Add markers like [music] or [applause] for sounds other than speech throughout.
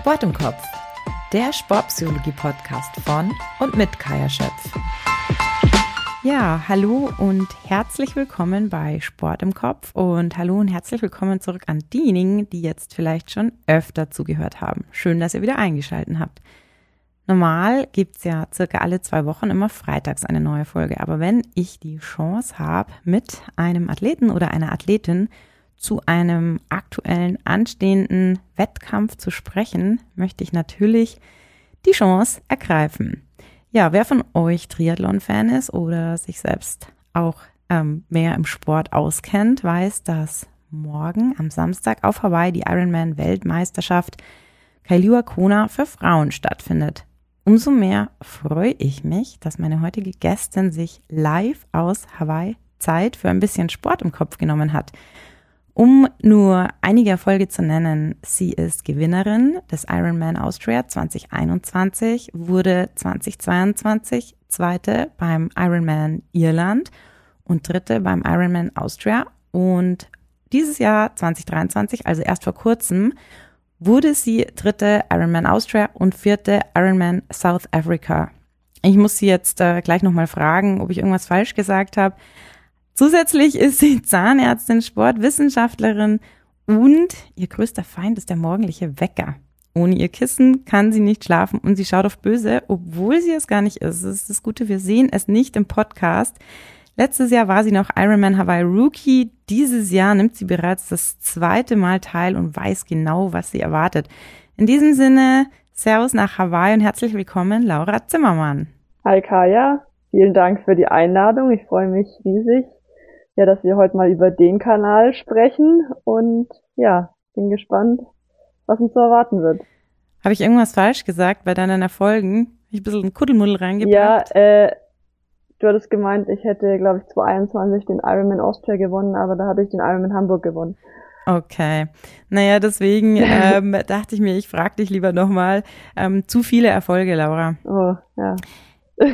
Sport im Kopf, der Sportpsychologie-Podcast von und mit Kaya Schöpf. Ja, hallo und herzlich willkommen bei Sport im Kopf und hallo und herzlich willkommen zurück an diejenigen, die jetzt vielleicht schon öfter zugehört haben. Schön, dass ihr wieder eingeschaltet habt. Normal gibt's ja circa alle zwei Wochen immer freitags eine neue Folge, aber wenn ich die Chance habe, mit einem Athleten oder einer Athletin zu einem aktuellen anstehenden Wettkampf zu sprechen, möchte ich natürlich die Chance ergreifen. Ja, wer von euch Triathlon-Fan ist oder sich selbst auch ähm, mehr im Sport auskennt, weiß, dass morgen am Samstag auf Hawaii die Ironman-Weltmeisterschaft Kailua Kona für Frauen stattfindet. Umso mehr freue ich mich, dass meine heutige Gästin sich live aus Hawaii Zeit für ein bisschen Sport im Kopf genommen hat. Um nur einige Erfolge zu nennen, sie ist Gewinnerin des Ironman Austria 2021, wurde 2022 Zweite beim Ironman Irland und Dritte beim Ironman Austria und dieses Jahr 2023, also erst vor kurzem, wurde sie Dritte Ironman Austria und Vierte Ironman South Africa. Ich muss sie jetzt äh, gleich nochmal fragen, ob ich irgendwas falsch gesagt habe. Zusätzlich ist sie Zahnärztin, Sportwissenschaftlerin und ihr größter Feind ist der morgendliche Wecker. Ohne ihr Kissen kann sie nicht schlafen und sie schaut auf böse, obwohl sie es gar nicht ist. Das ist das Gute, wir sehen es nicht im Podcast. Letztes Jahr war sie noch Ironman Hawaii Rookie. Dieses Jahr nimmt sie bereits das zweite Mal teil und weiß genau, was sie erwartet. In diesem Sinne, Servus nach Hawaii und herzlich willkommen, Laura Zimmermann. Hi Kaya, vielen Dank für die Einladung. Ich freue mich riesig, ja, dass wir heute mal über den Kanal sprechen und ja, bin gespannt, was uns so erwarten wird. Habe ich irgendwas falsch gesagt bei deinen Erfolgen? Habe ich ein bisschen Kuddelmuddel reingebracht? Ja, äh, du hattest gemeint, ich hätte, glaube ich, 2021 den Ironman Austria gewonnen, aber da hatte ich den Ironman Hamburg gewonnen. Okay. Naja, deswegen [laughs] ähm, dachte ich mir, ich frage dich lieber nochmal. Ähm, zu viele Erfolge, Laura. Oh, ja.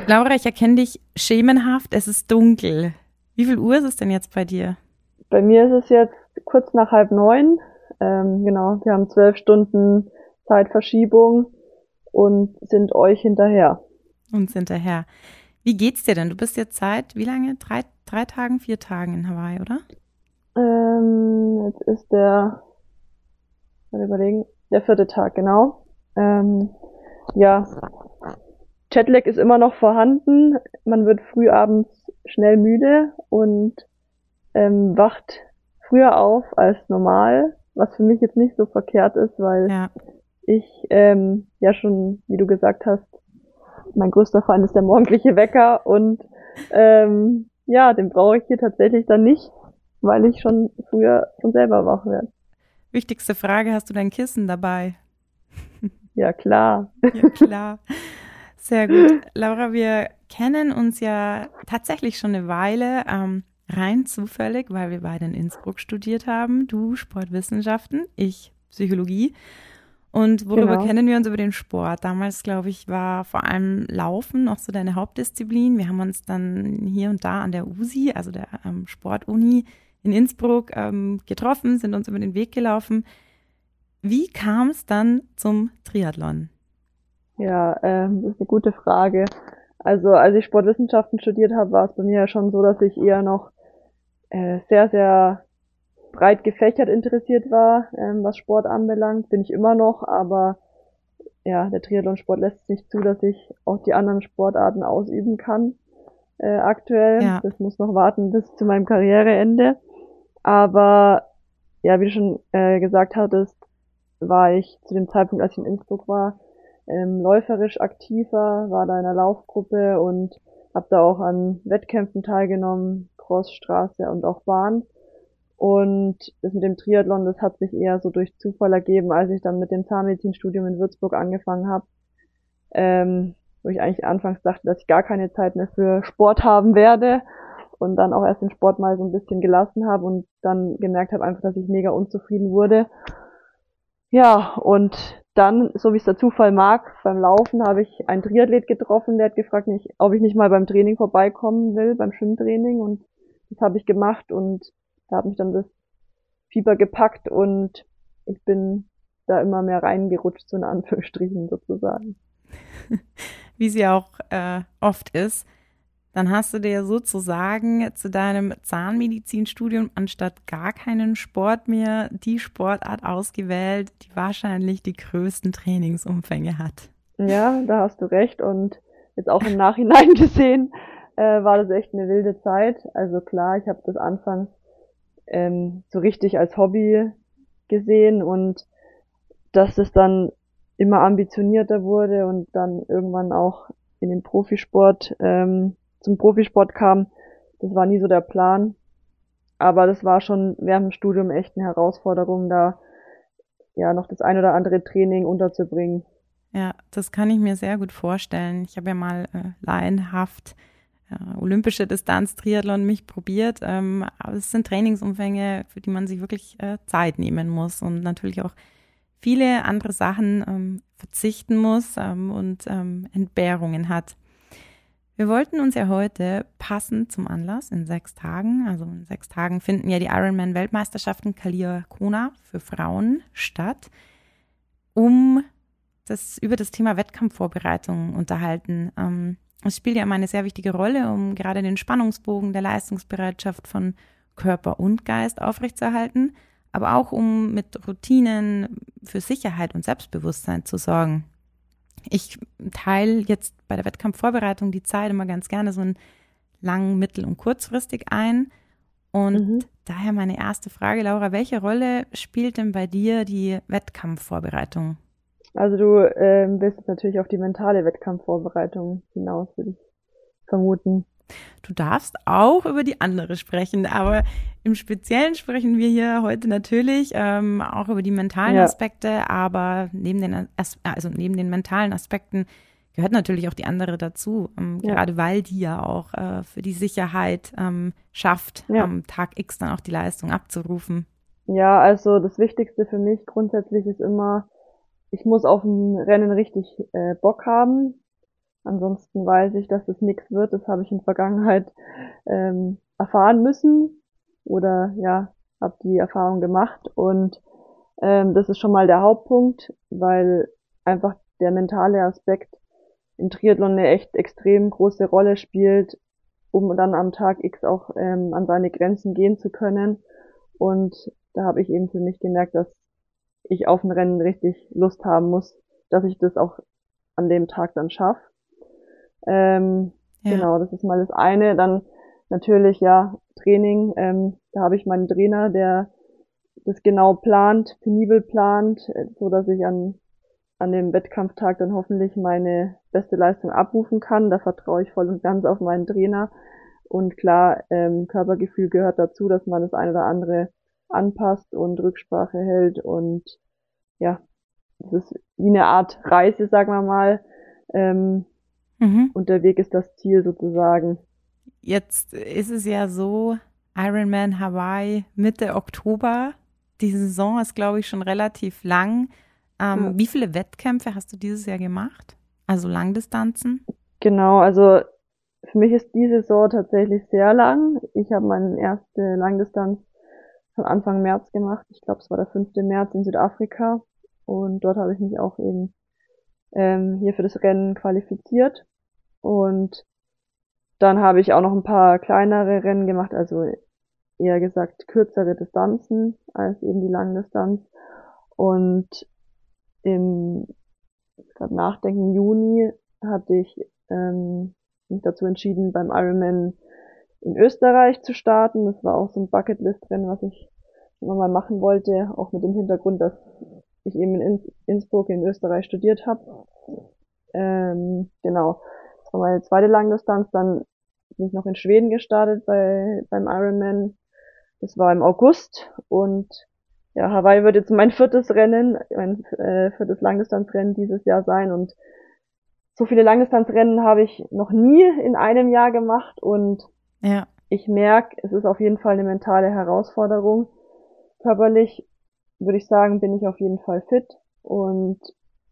Laura, ich erkenne dich schemenhaft, es ist dunkel. Wie viel Uhr ist es denn jetzt bei dir? Bei mir ist es jetzt kurz nach halb neun. Ähm, genau, wir haben zwölf Stunden Zeitverschiebung und sind euch hinterher. Uns hinterher. Wie geht's dir denn? Du bist jetzt seit wie lange? Drei, drei Tagen, vier Tagen in Hawaii, oder? Ähm, jetzt ist der, mal überlegen, der vierte Tag, genau. Ähm, ja, Jetlag ist immer noch vorhanden. Man wird früh abends schnell müde und ähm, wacht früher auf als normal, was für mich jetzt nicht so verkehrt ist, weil ja. ich ähm, ja schon, wie du gesagt hast, mein größter Feind ist der morgendliche Wecker und ähm, ja, den brauche ich hier tatsächlich dann nicht, weil ich schon früher von selber wach werde. Wichtigste Frage, hast du dein Kissen dabei? Ja, klar. Ja, klar. Sehr gut. [laughs] Laura, wir kennen uns ja tatsächlich schon eine Weile, ähm, rein zufällig, weil wir beide in Innsbruck studiert haben. Du Sportwissenschaften, ich Psychologie. Und worüber genau. kennen wir uns über den Sport? Damals, glaube ich, war vor allem Laufen noch so deine Hauptdisziplin. Wir haben uns dann hier und da an der USI, also der ähm, Sportuni in Innsbruck, ähm, getroffen, sind uns über den Weg gelaufen. Wie kam es dann zum Triathlon? Ja, äh, das ist eine gute Frage. Also als ich Sportwissenschaften studiert habe, war es bei mir ja schon so, dass ich eher noch äh, sehr, sehr breit gefächert interessiert war, ähm, was Sport anbelangt. Bin ich immer noch, aber ja, der Triathlonsport lässt es nicht zu, dass ich auch die anderen Sportarten ausüben kann äh, aktuell. Ja. Das muss noch warten bis zu meinem Karriereende. Aber ja, wie du schon äh, gesagt hattest, war ich zu dem Zeitpunkt, als ich in Innsbruck war, ähm, läuferisch aktiver, war da in einer Laufgruppe und habe da auch an Wettkämpfen teilgenommen, Crossstraße und auch Bahn. Und das mit dem Triathlon, das hat sich eher so durch Zufall ergeben, als ich dann mit dem Zahnmedizinstudium in Würzburg angefangen habe. Ähm, wo ich eigentlich anfangs dachte, dass ich gar keine Zeit mehr für Sport haben werde und dann auch erst den Sport mal so ein bisschen gelassen habe und dann gemerkt habe einfach, dass ich mega unzufrieden wurde. Ja, und dann, so wie es der Zufall mag, beim Laufen habe ich einen Triathlet getroffen, der hat gefragt, ob ich nicht mal beim Training vorbeikommen will, beim Schwimmtraining. Und das habe ich gemacht und da hat mich dann das Fieber gepackt und ich bin da immer mehr reingerutscht, so in Anführungsstrichen sozusagen. [laughs] Wie sie auch äh, oft ist. Dann hast du dir sozusagen zu deinem Zahnmedizinstudium anstatt gar keinen Sport mehr die Sportart ausgewählt, die wahrscheinlich die größten Trainingsumfänge hat. Ja, da hast du recht. Und jetzt auch im Nachhinein [laughs] gesehen, äh, war das echt eine wilde Zeit. Also klar, ich habe das anfangs ähm, so richtig als Hobby gesehen und dass es dann immer ambitionierter wurde und dann irgendwann auch in den Profisport ähm, zum Profisport kam, das war nie so der Plan. Aber das war schon während dem Studium echt eine Herausforderung, da ja noch das ein oder andere Training unterzubringen. Ja, das kann ich mir sehr gut vorstellen. Ich habe ja mal äh, laienhaft äh, olympische Distanz-Triathlon mich probiert. Ähm, aber es sind Trainingsumfänge, für die man sich wirklich äh, Zeit nehmen muss und natürlich auch viele andere Sachen ähm, verzichten muss ähm, und ähm, Entbehrungen hat. Wir wollten uns ja heute passend zum Anlass in sechs Tagen, also in sechs Tagen finden ja die Ironman-Weltmeisterschaften Kalia Kona für Frauen statt, um das über das Thema Wettkampfvorbereitung unterhalten. Ähm, es spielt ja immer eine sehr wichtige Rolle, um gerade den Spannungsbogen der Leistungsbereitschaft von Körper und Geist aufrechtzuerhalten, aber auch um mit Routinen für Sicherheit und Selbstbewusstsein zu sorgen. Ich teile jetzt bei der Wettkampfvorbereitung die Zeit immer ganz gerne so in lang, mittel- und kurzfristig ein. Und mhm. daher meine erste Frage, Laura, welche Rolle spielt denn bei dir die Wettkampfvorbereitung? Also du ähm, bist natürlich auf die mentale Wettkampfvorbereitung hinaus, würde ich vermuten. Du darfst auch über die andere sprechen, aber im Speziellen sprechen wir hier heute natürlich ähm, auch über die mentalen ja. Aspekte, aber neben den, also neben den mentalen Aspekten gehört natürlich auch die andere dazu, ähm, ja. gerade weil die ja auch äh, für die Sicherheit ähm, schafft, ja. am Tag X dann auch die Leistung abzurufen. Ja, also das Wichtigste für mich grundsätzlich ist immer, ich muss auf ein Rennen richtig äh, Bock haben. Ansonsten weiß ich, dass es nichts wird. Das habe ich in Vergangenheit ähm, erfahren müssen oder ja, habe die Erfahrung gemacht und ähm, das ist schon mal der Hauptpunkt, weil einfach der mentale Aspekt im Triathlon eine echt extrem große Rolle spielt, um dann am Tag X auch ähm, an seine Grenzen gehen zu können. Und da habe ich eben für mich gemerkt, dass ich auf ein Rennen richtig Lust haben muss, dass ich das auch an dem Tag dann schaffe. Ähm, ja. Genau, das ist mal das eine. Dann natürlich ja Training. Ähm, da habe ich meinen Trainer, der das genau plant, penibel plant, äh, so dass ich an an dem Wettkampftag dann hoffentlich meine beste Leistung abrufen kann. Da vertraue ich voll und ganz auf meinen Trainer. Und klar, ähm, Körpergefühl gehört dazu, dass man das eine oder andere anpasst und Rücksprache hält und ja, das ist wie eine Art Reise, sagen wir mal. Ähm, mhm. Und der Weg ist das Ziel sozusagen. Jetzt ist es ja so, Ironman Hawaii Mitte Oktober. Die Saison ist, glaube ich, schon relativ lang. Ähm, ja. Wie viele Wettkämpfe hast du dieses Jahr gemacht? Also Langdistanzen? Genau, also für mich ist die Saison tatsächlich sehr lang. Ich habe meine erste Langdistanz von Anfang März gemacht. Ich glaube, es war der 5. März in Südafrika. Und dort habe ich mich auch eben ähm, hier für das Rennen qualifiziert. Und dann habe ich auch noch ein paar kleinere Rennen gemacht, also eher gesagt kürzere Distanzen als eben die Langdistanz. Und im gerade nachdenken Juni hatte ich ähm, mich dazu entschieden, beim Ironman in Österreich zu starten. Das war auch so ein Bucketlist-Rennen, was ich immer mal machen wollte, auch mit dem Hintergrund, dass ich eben in Innsbruck in Österreich studiert habe. Ähm, genau, das war meine zweite Langdistanz. Dann bin ich noch in Schweden gestartet bei, beim Ironman. Das war im August und ja, Hawaii wird jetzt mein viertes Rennen, mein äh, viertes Langdistanzrennen dieses Jahr sein und so viele Langdistanzrennen habe ich noch nie in einem Jahr gemacht und ja. ich merke, es ist auf jeden Fall eine mentale Herausforderung. Körperlich würde ich sagen, bin ich auf jeden Fall fit und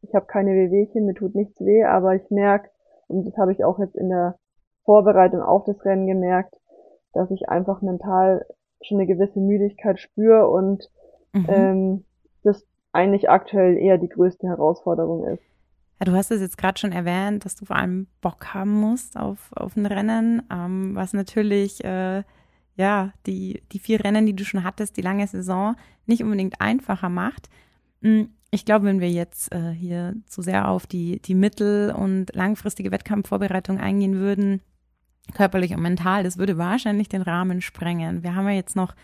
ich habe keine Wehwehchen, mir tut nichts weh, aber ich merke, und das habe ich auch jetzt in der Vorbereitung auf das Rennen gemerkt, dass ich einfach mental schon eine gewisse Müdigkeit spüre und mhm. ähm, das eigentlich aktuell eher die größte Herausforderung ist. Ja, du hast es jetzt gerade schon erwähnt, dass du vor allem Bock haben musst auf, auf ein Rennen, ähm, was natürlich äh, ja die, die vier Rennen, die du schon hattest, die lange Saison nicht unbedingt einfacher macht. Ich glaube, wenn wir jetzt äh, hier zu sehr auf die, die mittel- und langfristige Wettkampfvorbereitung eingehen würden, körperlich und mental, das würde wahrscheinlich den Rahmen sprengen. Wir haben ja jetzt noch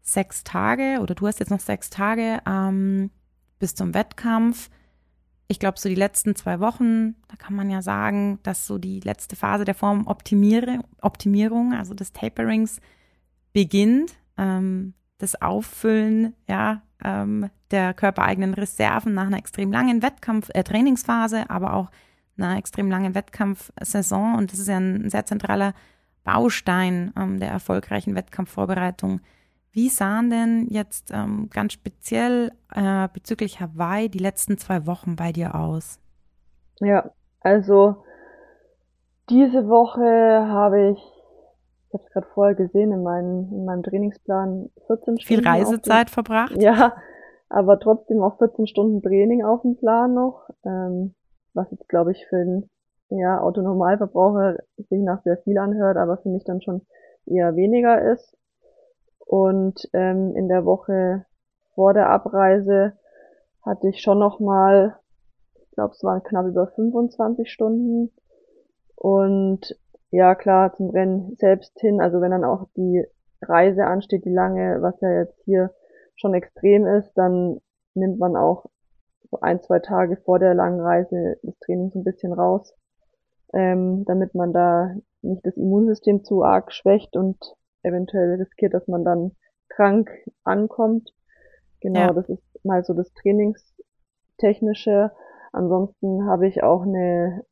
sechs Tage oder du hast jetzt noch sechs Tage ähm, bis zum Wettkampf. Ich glaube, so die letzten zwei Wochen, da kann man ja sagen, dass so die letzte Phase der Formoptimierung, also des Taperings, beginnt. Ähm, das Auffüllen ja, ähm, der körpereigenen Reserven nach einer extrem langen Wettkampf, äh, Trainingsphase, aber auch einer extrem langen Wettkampfsaison. Und das ist ja ein sehr zentraler Baustein ähm, der erfolgreichen Wettkampfvorbereitung. Wie sahen denn jetzt ähm, ganz speziell äh, bezüglich Hawaii die letzten zwei Wochen bei dir aus? Ja, also diese Woche habe ich, ich habe es gerade vorher gesehen, in, meinem in meinem Trainingsplan 14 Stunden. Viel Reisezeit den, verbracht? Ja, aber trotzdem auch 14 Stunden Training auf dem Plan noch, ähm, was jetzt glaube ich für einen ja, Autonormalverbraucher sich nach sehr viel anhört, aber für mich dann schon eher weniger ist. Und ähm, in der Woche vor der Abreise hatte ich schon noch mal, ich glaube, es waren knapp über 25 Stunden. Und ja, klar, zum Rennen selbst hin, also wenn dann auch die Reise ansteht, die lange, was ja jetzt hier schon extrem ist, dann nimmt man auch so ein, zwei Tage vor der langen Reise das Training so ein bisschen raus, ähm, damit man da nicht das Immunsystem zu arg schwächt und eventuell riskiert, dass man dann krank ankommt. Genau, ja. das ist mal so das Trainingstechnische. Ansonsten habe ich auch eine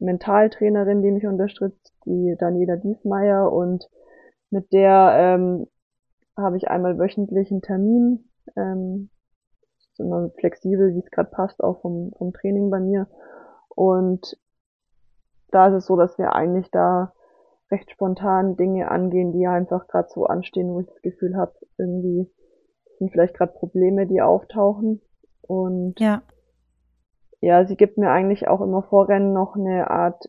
Mentaltrainerin, die mich unterstützt, die Daniela Diesmeier und mit der ähm, habe ich einmal wöchentlich einen Termin. Ähm, ist immer flexibel, wie es gerade passt, auch vom, vom Training bei mir. Und da ist es so, dass wir eigentlich da recht spontan Dinge angehen, die einfach gerade so anstehen, wo ich das Gefühl habe, irgendwie sind vielleicht gerade Probleme, die auftauchen. Und ja. Ja, sie gibt mir eigentlich auch immer vor Rennen noch eine Art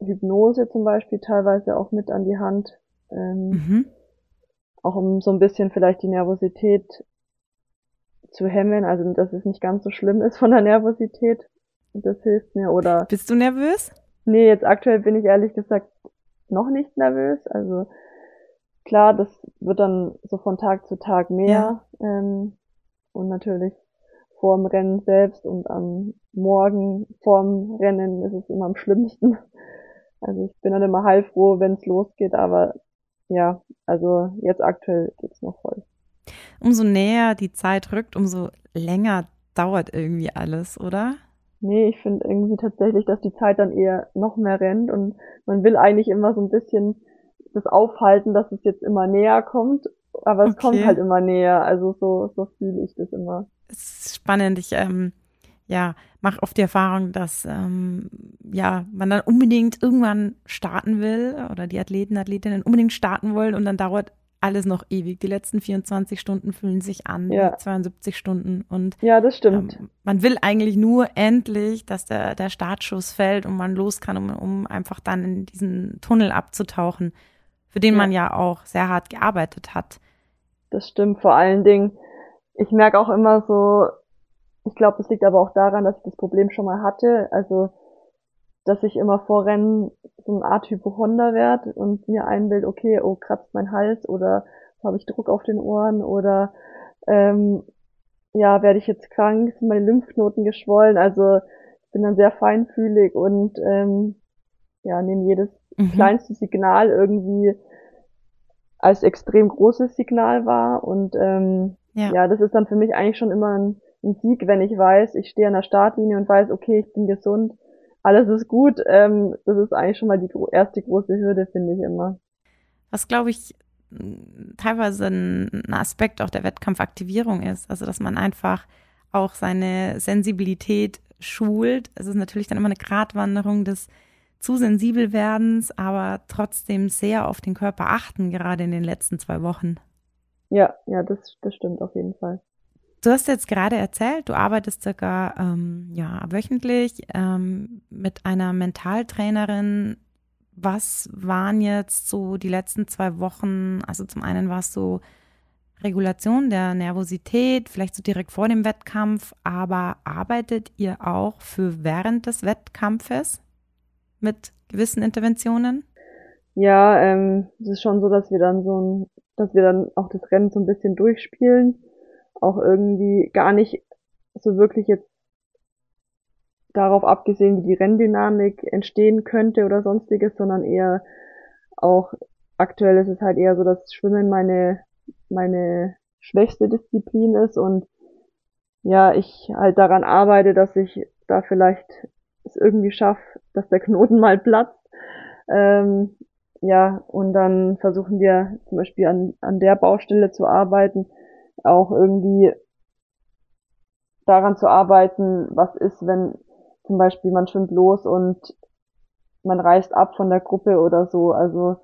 Hypnose zum Beispiel teilweise auch mit an die Hand. Ähm, mhm. Auch um so ein bisschen vielleicht die Nervosität zu hemmen, also dass es nicht ganz so schlimm ist von der Nervosität. Das hilft mir. Oder bist du nervös? Nee, jetzt aktuell bin ich ehrlich gesagt noch nicht nervös. Also klar, das wird dann so von Tag zu Tag mehr. Ja. Ähm, und natürlich vor dem Rennen selbst und am Morgen vorm Rennen ist es immer am schlimmsten. Also ich bin dann immer heilfroh, wenn es losgeht, aber ja, also jetzt aktuell geht's noch voll. Umso näher die Zeit rückt, umso länger dauert irgendwie alles, oder? Nee, ich finde irgendwie tatsächlich, dass die Zeit dann eher noch mehr rennt und man will eigentlich immer so ein bisschen das aufhalten, dass es jetzt immer näher kommt, aber es okay. kommt halt immer näher. Also so, so fühle ich das immer. Es ist spannend. Ich ähm, ja, mache oft die Erfahrung, dass ähm, ja, man dann unbedingt irgendwann starten will oder die Athleten, Athletinnen unbedingt starten wollen und dann dauert alles noch ewig. Die letzten 24 Stunden fühlen sich an, ja. 72 Stunden. Und ja, das stimmt. Ähm, man will eigentlich nur endlich, dass der, der Startschuss fällt und man los kann, um, um einfach dann in diesen Tunnel abzutauchen, für den ja. man ja auch sehr hart gearbeitet hat. Das stimmt. Vor allen Dingen, ich merke auch immer so, ich glaube, das liegt aber auch daran, dass ich das Problem schon mal hatte. Also dass ich immer vor Rennen so eine Art Hypochonder werde und mir einbild, okay, oh, kratzt mein Hals oder habe ich Druck auf den Ohren oder ähm, ja, werde ich jetzt krank, sind meine Lymphknoten geschwollen. Also ich bin dann sehr feinfühlig und ähm, ja, nehme jedes mhm. kleinste Signal irgendwie als extrem großes Signal wahr. Und ähm, ja. ja, das ist dann für mich eigentlich schon immer ein, ein Sieg, wenn ich weiß, ich stehe an der Startlinie und weiß, okay, ich bin gesund alles ist gut. Ähm, das ist eigentlich schon mal die erste große Hürde, finde ich immer. Was, glaube ich, teilweise ein Aspekt auch der Wettkampfaktivierung ist. Also, dass man einfach auch seine Sensibilität schult. Es ist natürlich dann immer eine Gratwanderung des zu sensibel werdens, aber trotzdem sehr auf den Körper achten, gerade in den letzten zwei Wochen. Ja, ja, das, das stimmt auf jeden Fall. Du hast jetzt gerade erzählt, du arbeitest circa ähm, ja, wöchentlich ähm, mit einer Mentaltrainerin. Was waren jetzt so die letzten zwei Wochen? Also zum einen war es so Regulation der Nervosität, vielleicht so direkt vor dem Wettkampf, aber arbeitet ihr auch für während des Wettkampfes mit gewissen Interventionen? Ja, ähm, es ist schon so, dass wir dann so ein, dass wir dann auch das Rennen so ein bisschen durchspielen, auch irgendwie gar nicht so wirklich jetzt darauf abgesehen, wie die Renndynamik entstehen könnte oder sonstiges, sondern eher auch aktuell ist es halt eher so, dass Schwimmen meine meine schwächste Disziplin ist und ja, ich halt daran arbeite, dass ich da vielleicht es irgendwie schaffe, dass der Knoten mal platzt. Ähm, ja, und dann versuchen wir zum Beispiel an, an der Baustelle zu arbeiten, auch irgendwie daran zu arbeiten, was ist, wenn zum Beispiel man schwimmt los und man reist ab von der Gruppe oder so. Also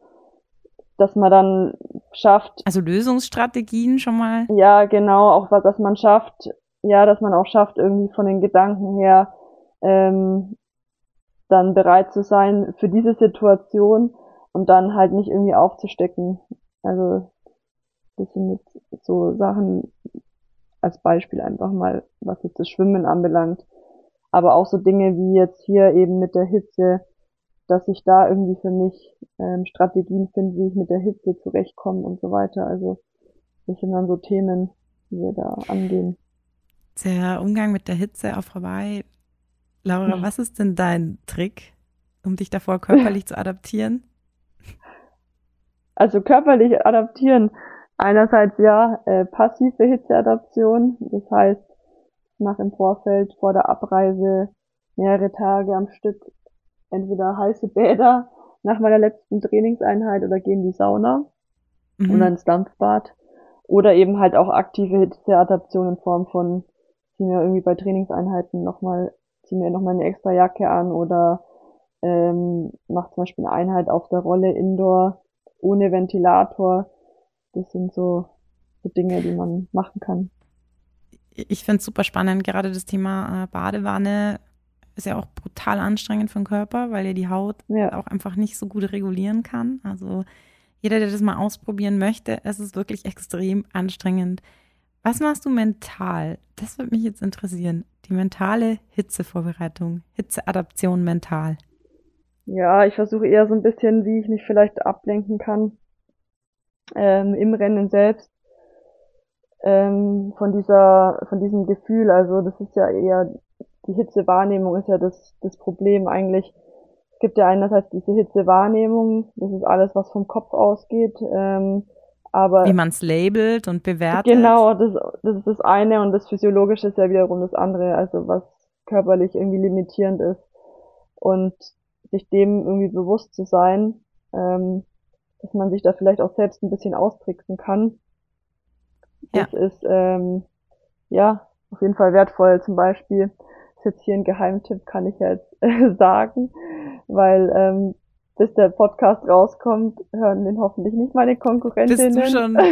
dass man dann schafft. Also Lösungsstrategien schon mal? Ja, genau, auch was, dass man schafft, ja, dass man auch schafft, irgendwie von den Gedanken her ähm, dann bereit zu sein für diese Situation und dann halt nicht irgendwie aufzustecken. Also das sind jetzt so Sachen als Beispiel einfach mal, was jetzt das Schwimmen anbelangt. Aber auch so Dinge wie jetzt hier eben mit der Hitze, dass ich da irgendwie für mich ähm, Strategien finde, wie ich mit der Hitze zurechtkomme und so weiter. Also das sind dann so Themen, die wir da angehen. Der Umgang mit der Hitze auf Hawaii. Laura, was ist denn dein Trick, um dich davor körperlich zu adaptieren? Also körperlich adaptieren. Einerseits ja, äh, passive Hitzeadaption. Das heißt, mache im Vorfeld vor der Abreise mehrere Tage am Stück entweder heiße Bäder nach meiner letzten Trainingseinheit oder gehe in die Sauna mhm. oder ins Dampfbad. Oder eben halt auch aktive Hitzeadaption in Form von, zieh mir irgendwie bei Trainingseinheiten nochmal, zieh mir nochmal eine extra Jacke an oder ähm, mach zum Beispiel eine Einheit auf der Rolle Indoor ohne Ventilator. Das sind so, so Dinge, die man machen kann. Ich finde es super spannend, gerade das Thema äh, Badewanne ist ja auch brutal anstrengend für den Körper, weil er die Haut ja. auch einfach nicht so gut regulieren kann. Also jeder, der das mal ausprobieren möchte, es ist wirklich extrem anstrengend. Was machst du mental? Das würde mich jetzt interessieren. Die mentale Hitzevorbereitung, Hitzeadaption mental. Ja, ich versuche eher so ein bisschen, wie ich mich vielleicht ablenken kann ähm, im Rennen selbst ähm, von dieser, von diesem Gefühl. Also das ist ja eher die Hitzewahrnehmung ist ja das, das Problem eigentlich. Es gibt ja einerseits diese Hitzewahrnehmung, das ist alles, was vom Kopf ausgeht. Ähm, aber Wie man es labelt und bewertet. Genau, das, das ist das eine und das Physiologische ist ja wiederum das andere, also was körperlich irgendwie limitierend ist. Und sich dem irgendwie bewusst zu sein, ähm, dass man sich da vielleicht auch selbst ein bisschen austricksen kann. Das ja. ist ähm, ja auf jeden Fall wertvoll. Zum Beispiel ist jetzt hier ein Geheimtipp, kann ich jetzt [laughs] äh, sagen, weil ähm, bis der Podcast rauskommt, hören den hoffentlich nicht meine Konkurrentinnen. Bist du schon? [laughs]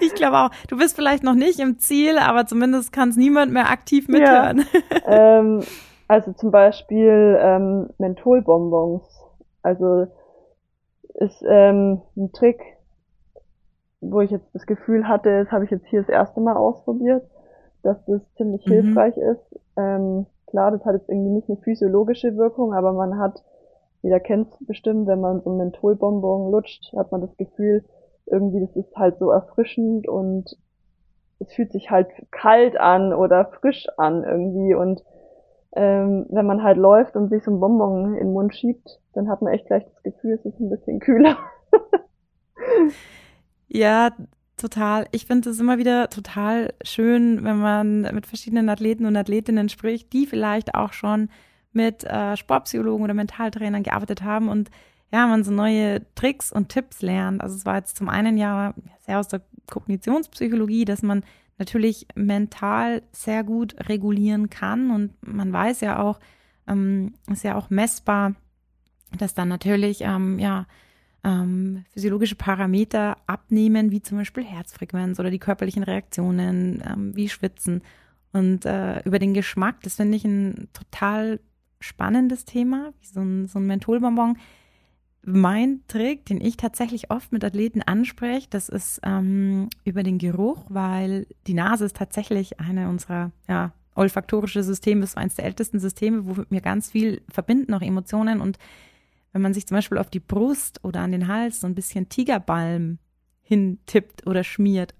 ich glaube auch. Du bist vielleicht noch nicht im Ziel, aber zumindest kann es niemand mehr aktiv mithören. Ja. ähm, [laughs] also zum Beispiel ähm, Mentholbonbons. Also ist ähm, ein Trick, wo ich jetzt das Gefühl hatte, das habe ich jetzt hier das erste Mal ausprobiert dass das ziemlich mhm. hilfreich ist. Ähm, klar, das hat jetzt irgendwie nicht eine physiologische Wirkung, aber man hat, jeder kennt es bestimmt, wenn man so einen Mentholbonbon lutscht, hat man das Gefühl, irgendwie, das ist halt so erfrischend und es fühlt sich halt kalt an oder frisch an irgendwie und ähm, wenn man halt läuft und sich so ein Bonbon in den Mund schiebt, dann hat man echt gleich das Gefühl, es ist ein bisschen kühler. [laughs] ja, Total. Ich finde es immer wieder total schön, wenn man mit verschiedenen Athleten und Athletinnen spricht, die vielleicht auch schon mit äh, Sportpsychologen oder Mentaltrainern gearbeitet haben und ja, man so neue Tricks und Tipps lernt. Also es war jetzt zum einen ja sehr aus der Kognitionspsychologie, dass man natürlich mental sehr gut regulieren kann und man weiß ja auch, ähm, ist ja auch messbar, dass dann natürlich ähm, ja ähm, physiologische Parameter abnehmen, wie zum Beispiel Herzfrequenz oder die körperlichen Reaktionen, ähm, wie Schwitzen. Und äh, über den Geschmack, das finde ich ein total spannendes Thema, wie so ein, so ein Mentholbonbon. Mein Trick, den ich tatsächlich oft mit Athleten anspreche, das ist ähm, über den Geruch, weil die Nase ist tatsächlich eine unserer ja, olfaktorische Systeme, ist eines der ältesten Systeme, wo wir ganz viel verbinden, auch Emotionen. Und wenn man sich zum Beispiel auf die Brust oder an den Hals so ein bisschen Tigerbalm hintippt oder schmiert,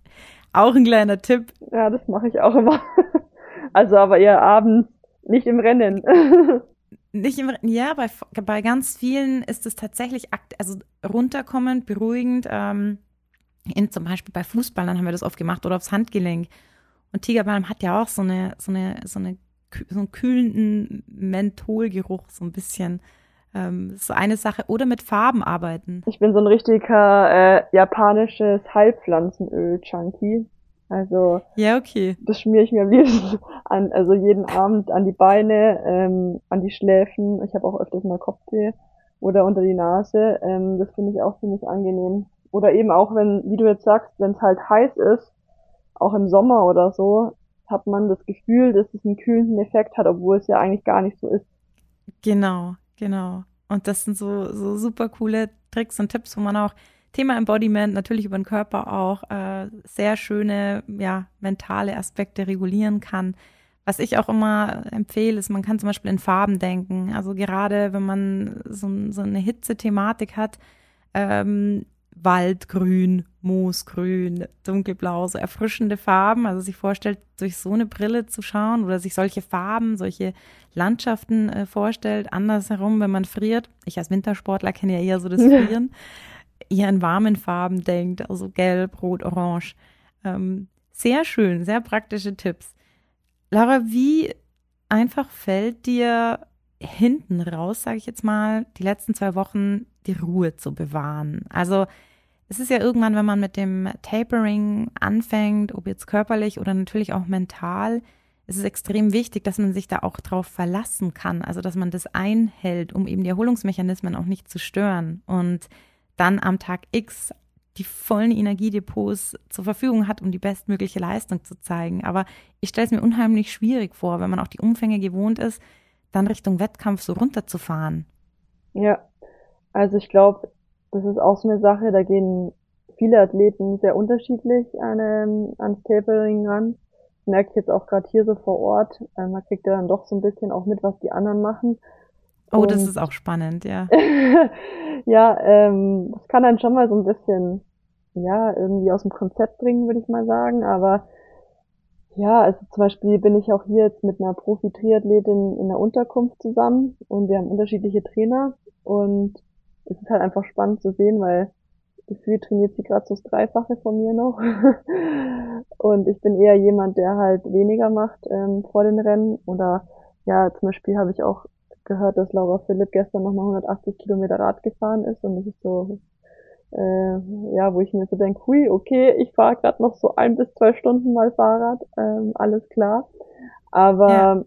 auch ein kleiner Tipp. Ja, das mache ich auch immer. [laughs] Also aber eher abends, nicht im Rennen. [laughs] Nicht im, ja, bei, bei ganz vielen ist es tatsächlich, also runterkommend, beruhigend. Ähm, in, zum Beispiel bei Fußballern haben wir das oft gemacht oder aufs Handgelenk. Und Tigerbalm hat ja auch so eine, so eine, so eine, so einen kühlenden Mentholgeruch, so ein bisschen. Ähm, so eine Sache. Oder mit Farben arbeiten. Ich bin so ein richtiger äh, japanisches Heilpflanzenöl-Junkie. Also ja, okay. Das schmiere ich mir am liebsten an, also jeden Abend an die Beine, ähm, an die Schläfen. Ich habe auch öfters mal Kopfweh oder unter die Nase. Ähm, das finde ich auch ziemlich angenehm. Oder eben auch, wenn, wie du jetzt sagst, wenn es halt heiß ist, auch im Sommer oder so, hat man das Gefühl, dass es einen kühlenden Effekt hat, obwohl es ja eigentlich gar nicht so ist. Genau, genau. Und das sind so, so super coole Tricks und Tipps, wo man auch Thema Embodiment, natürlich über den Körper auch äh, sehr schöne, ja, mentale Aspekte regulieren kann. Was ich auch immer empfehle, ist, man kann zum Beispiel in Farben denken. Also gerade wenn man so, so eine Hitze-Thematik hat, ähm, Waldgrün, Moosgrün, dunkelblau, so erfrischende Farben. Also sich vorstellt, durch so eine Brille zu schauen oder sich solche Farben, solche Landschaften äh, vorstellt. Andersherum, wenn man friert. Ich als Wintersportler kenne ja eher so das [laughs] Frieren eher in warmen Farben denkt, also gelb, rot, orange. Ähm, sehr schön, sehr praktische Tipps. Laura, wie einfach fällt dir hinten raus, sage ich jetzt mal, die letzten zwei Wochen die Ruhe zu bewahren? Also es ist ja irgendwann, wenn man mit dem Tapering anfängt, ob jetzt körperlich oder natürlich auch mental, es ist extrem wichtig, dass man sich da auch drauf verlassen kann, also dass man das einhält, um eben die Erholungsmechanismen auch nicht zu stören. Und dann am Tag X die vollen Energiedepots zur Verfügung hat, um die bestmögliche Leistung zu zeigen. Aber ich stelle es mir unheimlich schwierig vor, wenn man auch die Umfänge gewohnt ist, dann Richtung Wettkampf so runterzufahren. Ja, also ich glaube, das ist auch so eine Sache, da gehen viele Athleten sehr unterschiedlich an, ähm, ans Tapering ran. Das merke ich jetzt auch gerade hier so vor Ort. Äh, man kriegt ja dann doch so ein bisschen auch mit, was die anderen machen. Oh, und, das ist auch spannend, ja. [laughs] ja, ähm, das kann dann schon mal so ein bisschen, ja, irgendwie aus dem Konzept bringen, würde ich mal sagen. Aber ja, also zum Beispiel bin ich auch hier jetzt mit einer Profi-Triathletin in der Unterkunft zusammen und wir haben unterschiedliche Trainer und es ist halt einfach spannend zu sehen, weil gefühlt trainiert sie gerade so das Dreifache von mir noch. [laughs] und ich bin eher jemand, der halt weniger macht ähm, vor den Rennen. Oder ja, zum Beispiel habe ich auch gehört, dass Laura Philipp gestern nochmal 180 Kilometer Rad gefahren ist und das ist so, äh, ja, wo ich mir so denke, hui, okay, ich fahre gerade noch so ein bis zwei Stunden mal Fahrrad, ähm, alles klar. Aber ja.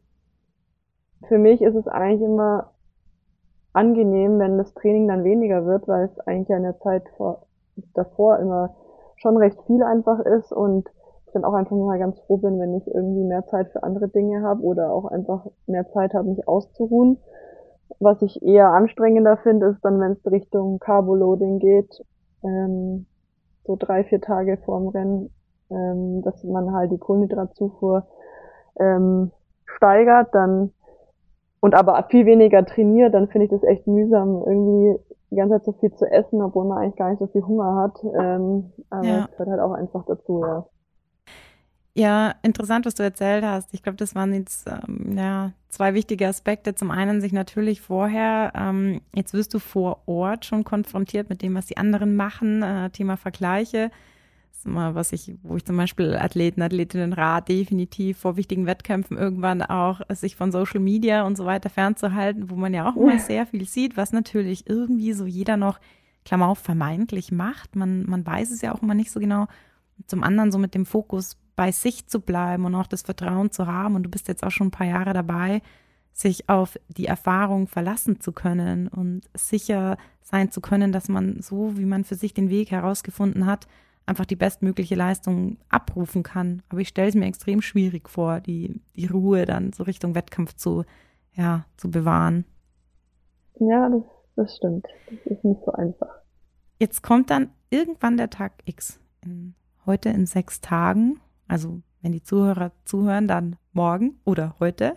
für mich ist es eigentlich immer angenehm, wenn das Training dann weniger wird, weil es eigentlich ja in der Zeit vor, davor immer schon recht viel einfach ist und dann auch einfach mal ganz froh bin, wenn ich irgendwie mehr Zeit für andere Dinge habe oder auch einfach mehr Zeit habe, mich auszuruhen. Was ich eher anstrengender finde, ist dann, wenn es Richtung Carboloading geht, ähm, so drei, vier Tage vorm Rennen, ähm, dass man halt die Kohlenhydratzufuhr ähm, steigert, dann und aber viel weniger trainiert, dann finde ich das echt mühsam, irgendwie die ganze Zeit so viel zu essen, obwohl man eigentlich gar nicht so viel Hunger hat. Ähm, aber es ja. gehört halt auch einfach dazu, ja. Ja, interessant, was du erzählt hast. Ich glaube, das waren jetzt ähm, ja, zwei wichtige Aspekte. Zum einen sich natürlich vorher, ähm, jetzt wirst du vor Ort schon konfrontiert mit dem, was die anderen machen, äh, Thema Vergleiche. Das ist immer, was ich, wo ich zum Beispiel Athleten, Athletinnen rat, definitiv vor wichtigen Wettkämpfen irgendwann auch sich von Social Media und so weiter fernzuhalten, wo man ja auch immer sehr viel sieht, was natürlich irgendwie so jeder noch, Klammer auf, vermeintlich macht. Man, man weiß es ja auch immer nicht so genau. Zum anderen so mit dem Fokus bei sich zu bleiben und auch das Vertrauen zu haben. Und du bist jetzt auch schon ein paar Jahre dabei, sich auf die Erfahrung verlassen zu können und sicher sein zu können, dass man so, wie man für sich den Weg herausgefunden hat, einfach die bestmögliche Leistung abrufen kann. Aber ich stelle es mir extrem schwierig vor, die, die Ruhe dann so Richtung Wettkampf zu, ja, zu bewahren. Ja, das, das stimmt. Das ist nicht so einfach. Jetzt kommt dann irgendwann der Tag X. In, heute in sechs Tagen. Also, wenn die Zuhörer zuhören, dann morgen oder heute.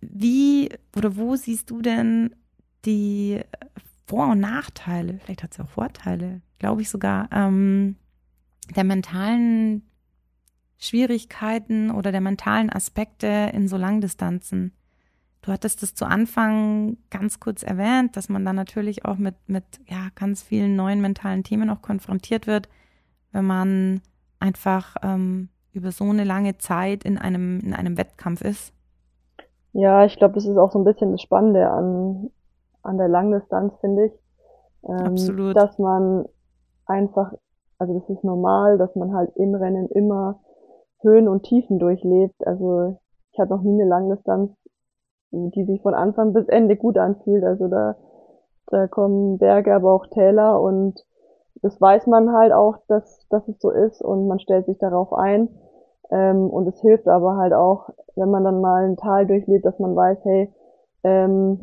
Wie oder wo siehst du denn die Vor- und Nachteile? Vielleicht hat es ja auch Vorteile, glaube ich sogar, ähm, der mentalen Schwierigkeiten oder der mentalen Aspekte in so Langdistanzen. Du hattest es zu Anfang ganz kurz erwähnt, dass man dann natürlich auch mit, mit ja, ganz vielen neuen mentalen Themen auch konfrontiert wird, wenn man einfach ähm, über so eine lange Zeit in einem, in einem Wettkampf ist. Ja, ich glaube, das ist auch so ein bisschen das Spannende an, an der Langdistanz, finde ich. Ähm, Absolut. Dass man einfach, also das ist normal, dass man halt im Rennen immer Höhen und Tiefen durchlebt. Also ich hatte noch nie eine Langdistanz, die sich von Anfang bis Ende gut anfühlt. Also da, da kommen Berge, aber auch Täler und das weiß man halt auch, dass, dass es so ist und man stellt sich darauf ein. Ähm, und es hilft aber halt auch, wenn man dann mal ein Tal durchlebt, dass man weiß, hey, ähm,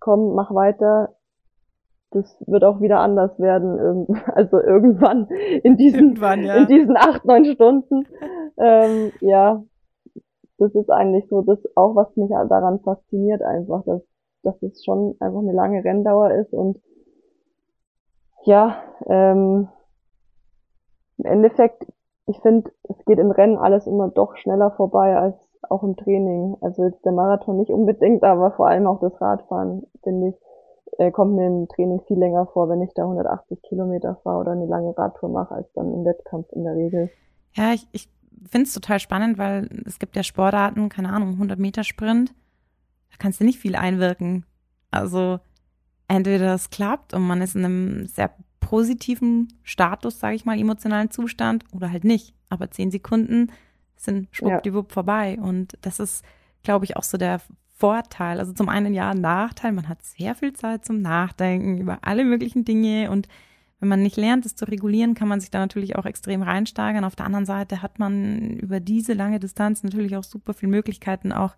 komm, mach weiter. Das wird auch wieder anders werden, [laughs] also irgendwann in diesen, irgendwann, ja. in diesen acht, neun Stunden. ähm, ja, das ist eigentlich so das auch, was mich daran fasziniert einfach, dass, dass es schon einfach eine lange Renndauer ist und ja, ähm, im Endeffekt, ich finde, es geht im Rennen alles immer doch schneller vorbei als auch im Training. Also jetzt der Marathon nicht unbedingt, aber vor allem auch das Radfahren, finde ich, äh, kommt mir im Training viel länger vor, wenn ich da 180 Kilometer fahre oder eine lange Radtour mache, als dann im Wettkampf in der Regel. Ja, ich, ich finde es total spannend, weil es gibt ja Sportarten, keine Ahnung, 100 Meter Sprint, da kannst du nicht viel einwirken. Also entweder es klappt und man ist in einem sehr positiven Status, sage ich mal, emotionalen Zustand oder halt nicht. Aber zehn Sekunden sind schwuppdiwupp ja. vorbei. Und das ist, glaube ich, auch so der Vorteil. Also zum einen ja, Nachteil, man hat sehr viel Zeit zum Nachdenken über alle möglichen Dinge und wenn man nicht lernt, es zu regulieren, kann man sich da natürlich auch extrem reinsteigern. Auf der anderen Seite hat man über diese lange Distanz natürlich auch super viele Möglichkeiten auch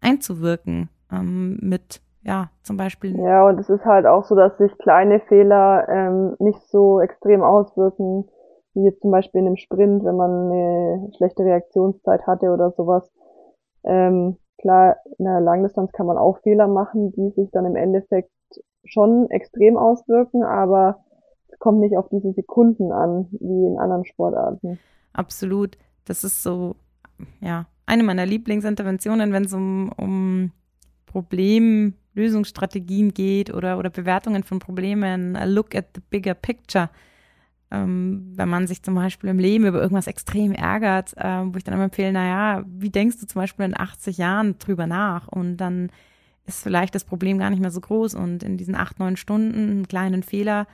einzuwirken ähm, mit ja, zum Beispiel. Ja, und es ist halt auch so, dass sich kleine Fehler ähm, nicht so extrem auswirken, wie jetzt zum Beispiel in einem Sprint, wenn man eine schlechte Reaktionszeit hatte oder sowas. Ähm, klar, in einer Langdistanz kann man auch Fehler machen, die sich dann im Endeffekt schon extrem auswirken, aber es kommt nicht auf diese Sekunden an, wie in anderen Sportarten. Absolut. Das ist so, ja, eine meiner Lieblingsinterventionen, wenn es um, um Problemlösungsstrategien geht oder, oder Bewertungen von Problemen. A look at the bigger picture. Ähm, wenn man sich zum Beispiel im Leben über irgendwas extrem ärgert, äh, wo ich dann immer empfehle, naja, wie denkst du zum Beispiel in 80 Jahren drüber nach? Und dann ist vielleicht das Problem gar nicht mehr so groß und in diesen acht, neun Stunden einen kleinen Fehler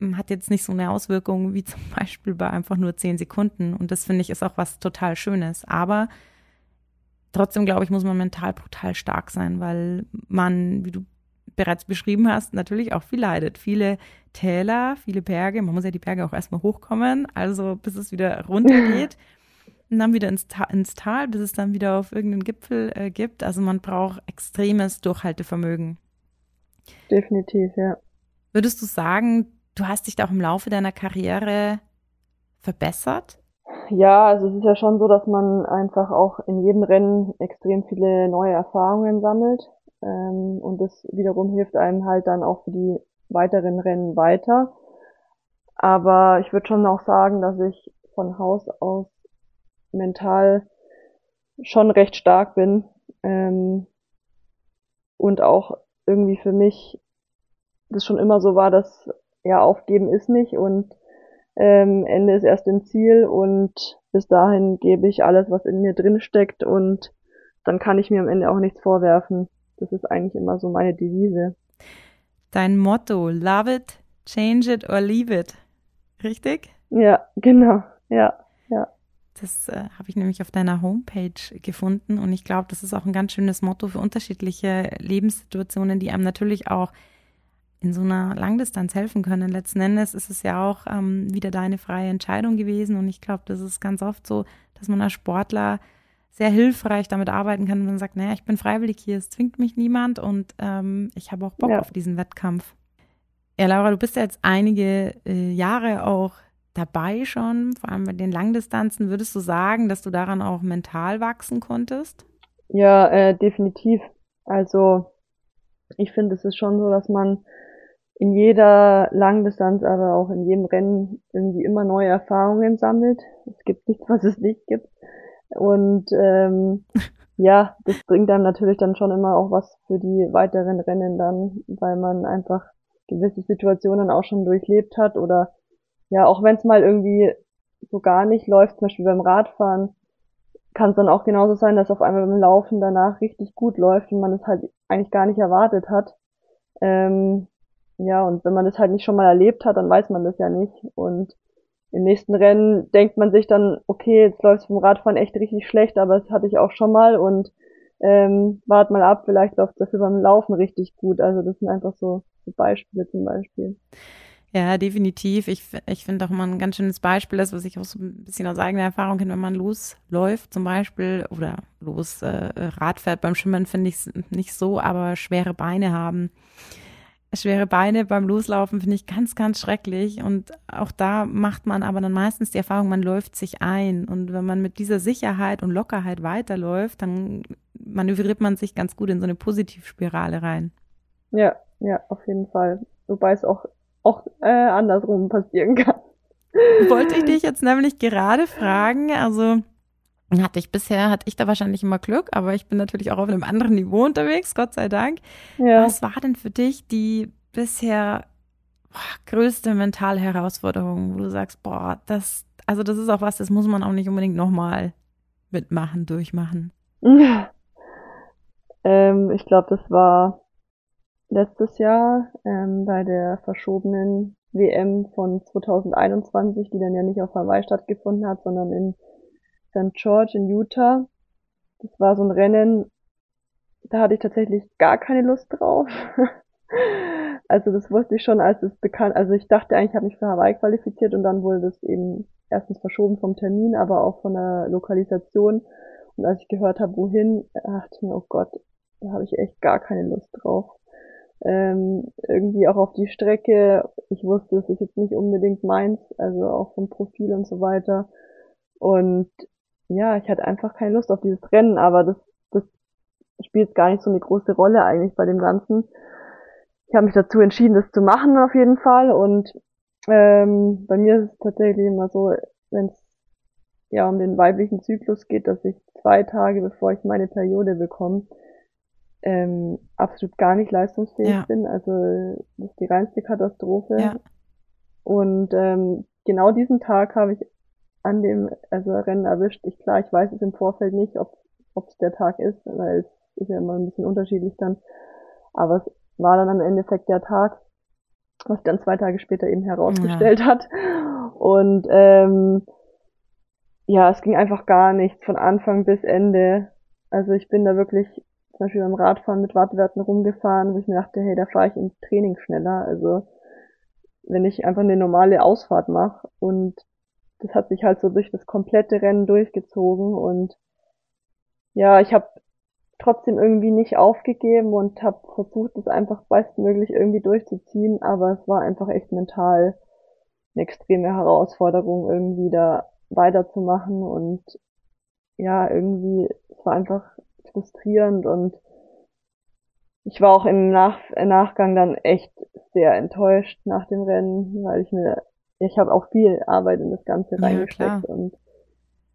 hm, hat jetzt nicht so eine Auswirkung wie zum [laughs] Beispiel bei einfach nur zehn Sekunden. Und das finde ich ist auch was total Schönes. Aber Trotzdem, glaube ich, muss man mental brutal stark sein, weil man, wie du bereits beschrieben hast, natürlich auch viel leidet. Viele Täler, viele Berge. Man muss ja die Berge auch erstmal hochkommen, also bis es wieder runtergeht. [laughs] und dann wieder ins, Ta ins Tal, bis es dann wieder auf irgendeinen Gipfel äh, gibt. Also man braucht extremes Durchhaltevermögen. Definitiv, ja. Würdest du sagen, du hast dich da auch im Laufe deiner Karriere verbessert? Ja, also es ist ja schon so, dass man einfach auch in jedem Rennen extrem viele neue Erfahrungen sammelt. Ähm, und das wiederum hilft einem halt dann auch für die weiteren Rennen weiter. Aber ich würde schon auch sagen, dass ich von Haus aus mental schon recht stark bin. Ähm, und auch irgendwie für mich das schon immer so war, dass ja aufgeben ist nicht und ähm, Ende ist erst im Ziel und bis dahin gebe ich alles, was in mir drin steckt und dann kann ich mir am Ende auch nichts vorwerfen. Das ist eigentlich immer so meine Devise. Dein Motto, love it, change it or leave it. Richtig? Ja, genau. Ja, ja. Das äh, habe ich nämlich auf deiner Homepage gefunden und ich glaube, das ist auch ein ganz schönes Motto für unterschiedliche Lebenssituationen, die einem natürlich auch in so einer Langdistanz helfen können. Letzten Endes ist es ja auch ähm, wieder deine freie Entscheidung gewesen und ich glaube, das ist ganz oft so, dass man als Sportler sehr hilfreich damit arbeiten kann, wenn man sagt, naja, ich bin freiwillig hier, es zwingt mich niemand und ähm, ich habe auch Bock ja. auf diesen Wettkampf. Ja, Laura, du bist ja jetzt einige äh, Jahre auch dabei schon, vor allem bei den Langdistanzen. Würdest du sagen, dass du daran auch mental wachsen konntest? Ja, äh, definitiv. Also ich finde, es ist schon so, dass man in jeder Langdistanz, aber auch in jedem Rennen irgendwie immer neue Erfahrungen sammelt. Es gibt nichts, was es nicht gibt. Und ähm, [laughs] ja, das bringt dann natürlich dann schon immer auch was für die weiteren Rennen dann, weil man einfach gewisse Situationen auch schon durchlebt hat oder ja, auch wenn es mal irgendwie so gar nicht läuft, zum Beispiel beim Radfahren, kann es dann auch genauso sein, dass auf einmal beim Laufen danach richtig gut läuft und man es halt eigentlich gar nicht erwartet hat. Ähm, ja, und wenn man das halt nicht schon mal erlebt hat, dann weiß man das ja nicht. Und im nächsten Rennen denkt man sich dann, okay, jetzt läuft es vom Radfahren echt richtig schlecht, aber das hatte ich auch schon mal und ähm, wart mal ab, vielleicht läuft es dafür beim Laufen richtig gut. Also das sind einfach so, so Beispiele zum Beispiel. Ja, definitiv. Ich, ich finde auch immer ein ganz schönes Beispiel, das, was ich auch so ein bisschen aus eigener Erfahrung kenne, wenn man losläuft zum Beispiel oder los äh, Rad fährt beim Schwimmen, finde ich es nicht so, aber schwere Beine haben. Schwere Beine beim Loslaufen finde ich ganz, ganz schrecklich. Und auch da macht man aber dann meistens die Erfahrung, man läuft sich ein. Und wenn man mit dieser Sicherheit und Lockerheit weiterläuft, dann manövriert man sich ganz gut in so eine Positivspirale rein. Ja, ja, auf jeden Fall. Wobei es auch auch äh, andersrum passieren kann. Wollte ich dich jetzt nämlich gerade fragen, also hatte ich bisher, hatte ich da wahrscheinlich immer Glück, aber ich bin natürlich auch auf einem anderen Niveau unterwegs, Gott sei Dank. Ja. Was war denn für dich die bisher boah, größte mentale Herausforderung, wo du sagst, boah, das, also das ist auch was, das muss man auch nicht unbedingt nochmal mitmachen, durchmachen? Ja. [laughs] Ähm, ich glaube, das war letztes Jahr ähm, bei der verschobenen WM von 2021, die dann ja nicht auf Hawaii stattgefunden hat, sondern in St. George in Utah. Das war so ein Rennen, da hatte ich tatsächlich gar keine Lust drauf. [laughs] also das wusste ich schon, als es bekannt, also ich dachte eigentlich, ich habe mich für Hawaii qualifiziert und dann wurde das eben erstens verschoben vom Termin, aber auch von der Lokalisation. Und als ich gehört habe, wohin, dachte ich mir, oh Gott, da habe ich echt gar keine Lust drauf ähm, irgendwie auch auf die Strecke. Ich wusste, es ist jetzt nicht unbedingt meins, also auch vom Profil und so weiter. Und ja, ich hatte einfach keine Lust auf dieses Rennen, aber das, das spielt gar nicht so eine große Rolle eigentlich bei dem Ganzen. Ich habe mich dazu entschieden, das zu machen auf jeden Fall. Und ähm, bei mir ist es tatsächlich immer so, wenn es ja um den weiblichen Zyklus geht, dass ich zwei Tage bevor ich meine Periode bekomme, ähm, absolut gar nicht leistungsfähig ja. bin. Also das ist die reinste Katastrophe. Ja. Und ähm, genau diesen Tag habe ich an dem also Rennen erwischt. Ich klar, ich weiß es im Vorfeld nicht, ob es der Tag ist, weil es ist ja immer ein bisschen unterschiedlich dann. Aber es war dann am Endeffekt der Tag, was dann zwei Tage später eben herausgestellt ja. hat. Und ähm, ja, es ging einfach gar nichts von Anfang bis Ende. Also ich bin da wirklich zum Beispiel beim Radfahren mit Wattwerten rumgefahren, wo ich mir dachte, hey, da fahre ich im Training schneller. Also wenn ich einfach eine normale Ausfahrt mache und das hat sich halt so durch das komplette Rennen durchgezogen und ja, ich habe trotzdem irgendwie nicht aufgegeben und habe versucht, es einfach bestmöglich irgendwie durchzuziehen, aber es war einfach echt mental eine extreme Herausforderung, irgendwie da weiterzumachen und ja, irgendwie, es war einfach frustrierend und ich war auch im Nach Nachgang dann echt sehr enttäuscht nach dem Rennen, weil ich mir, ich habe auch viel Arbeit in das Ganze ja, reingesteckt klar. und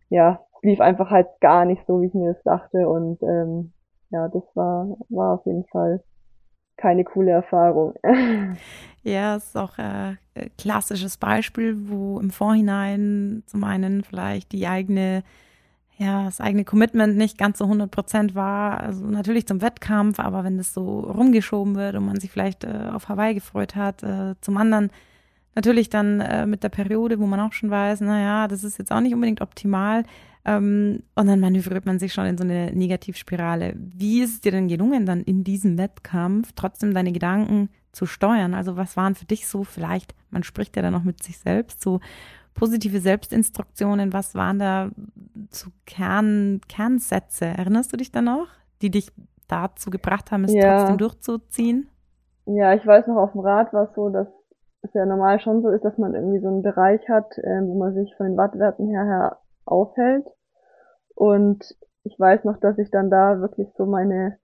ja, es lief einfach halt gar nicht so, wie ich mir das dachte und ähm, ja, das war, war auf jeden Fall keine coole Erfahrung. [laughs] Ja, es ist auch ein äh, klassisches Beispiel, wo im Vorhinein zum einen vielleicht die eigene ja, das eigene Commitment nicht ganz so 100 Prozent war. Also natürlich zum Wettkampf, aber wenn das so rumgeschoben wird und man sich vielleicht äh, auf Hawaii gefreut hat, äh, zum anderen natürlich dann äh, mit der Periode, wo man auch schon weiß, naja, das ist jetzt auch nicht unbedingt optimal. Ähm, und dann manövriert man sich schon in so eine Negativspirale. Wie ist es dir denn gelungen, dann in diesem Wettkampf trotzdem deine Gedanken zu steuern? Also was waren für dich so vielleicht, man spricht ja dann noch mit sich selbst, so positive Selbstinstruktionen, was waren da so Kern, Kernsätze? Erinnerst du dich da noch, die dich dazu gebracht haben, es ja. trotzdem durchzuziehen? Ja, ich weiß noch, auf dem Rad war es so, dass es ja normal schon so ist, dass man irgendwie so einen Bereich hat, ähm, wo man sich von den Wattwerten her, her aufhält. Und ich weiß noch, dass ich dann da wirklich so meine,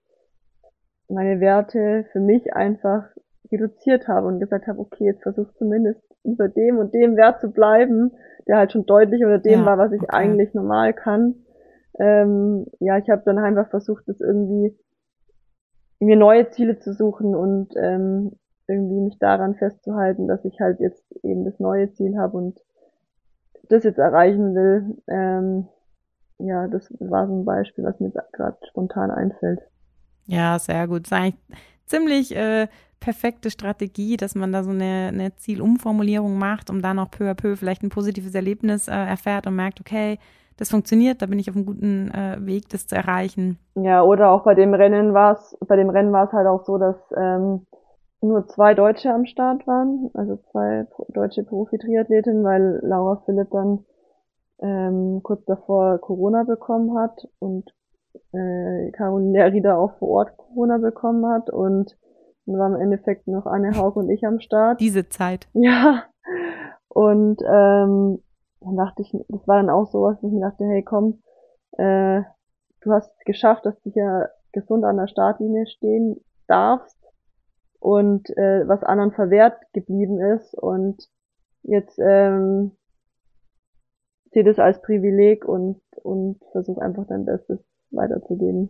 meine Werte für mich einfach reduziert habe und gesagt habe, okay, jetzt versuch zumindest über dem und dem Wert zu bleiben, der halt schon deutlich unter dem ja, war, was ich okay. eigentlich normal kann. Ähm, ja, ich habe dann einfach versucht, das irgendwie mir neue Ziele zu suchen und ähm, irgendwie mich daran festzuhalten, dass ich halt jetzt eben das neue Ziel habe und das jetzt erreichen will. Ähm, ja, das war so ein Beispiel, was mir gerade spontan einfällt. Ja, sehr gut. Das ist eigentlich ziemlich äh, perfekte Strategie, dass man da so eine, eine Zielumformulierung macht, um dann auch peu à peu vielleicht ein positives Erlebnis äh, erfährt und merkt, okay, das funktioniert, da bin ich auf einem guten äh, Weg, das zu erreichen. Ja, oder auch bei dem Rennen war es, bei dem Rennen war es halt auch so, dass ähm, nur zwei Deutsche am Start waren, also zwei deutsche Profi-Triathletinnen, weil Laura Philipp dann ähm, kurz davor Corona bekommen hat und äh, Caroline Rieder auch vor Ort Corona bekommen hat und dann war im Endeffekt noch Anne Haug und ich am Start. Diese Zeit. Ja. Und ähm, dann dachte ich, das war dann auch so, dass ich mir dachte, hey komm, äh, du hast es geschafft, dass du ja gesund an der Startlinie stehen darfst und äh, was anderen verwehrt geblieben ist und jetzt ähm, sehe das als Privileg und, und versuche einfach dein Bestes weiterzugeben.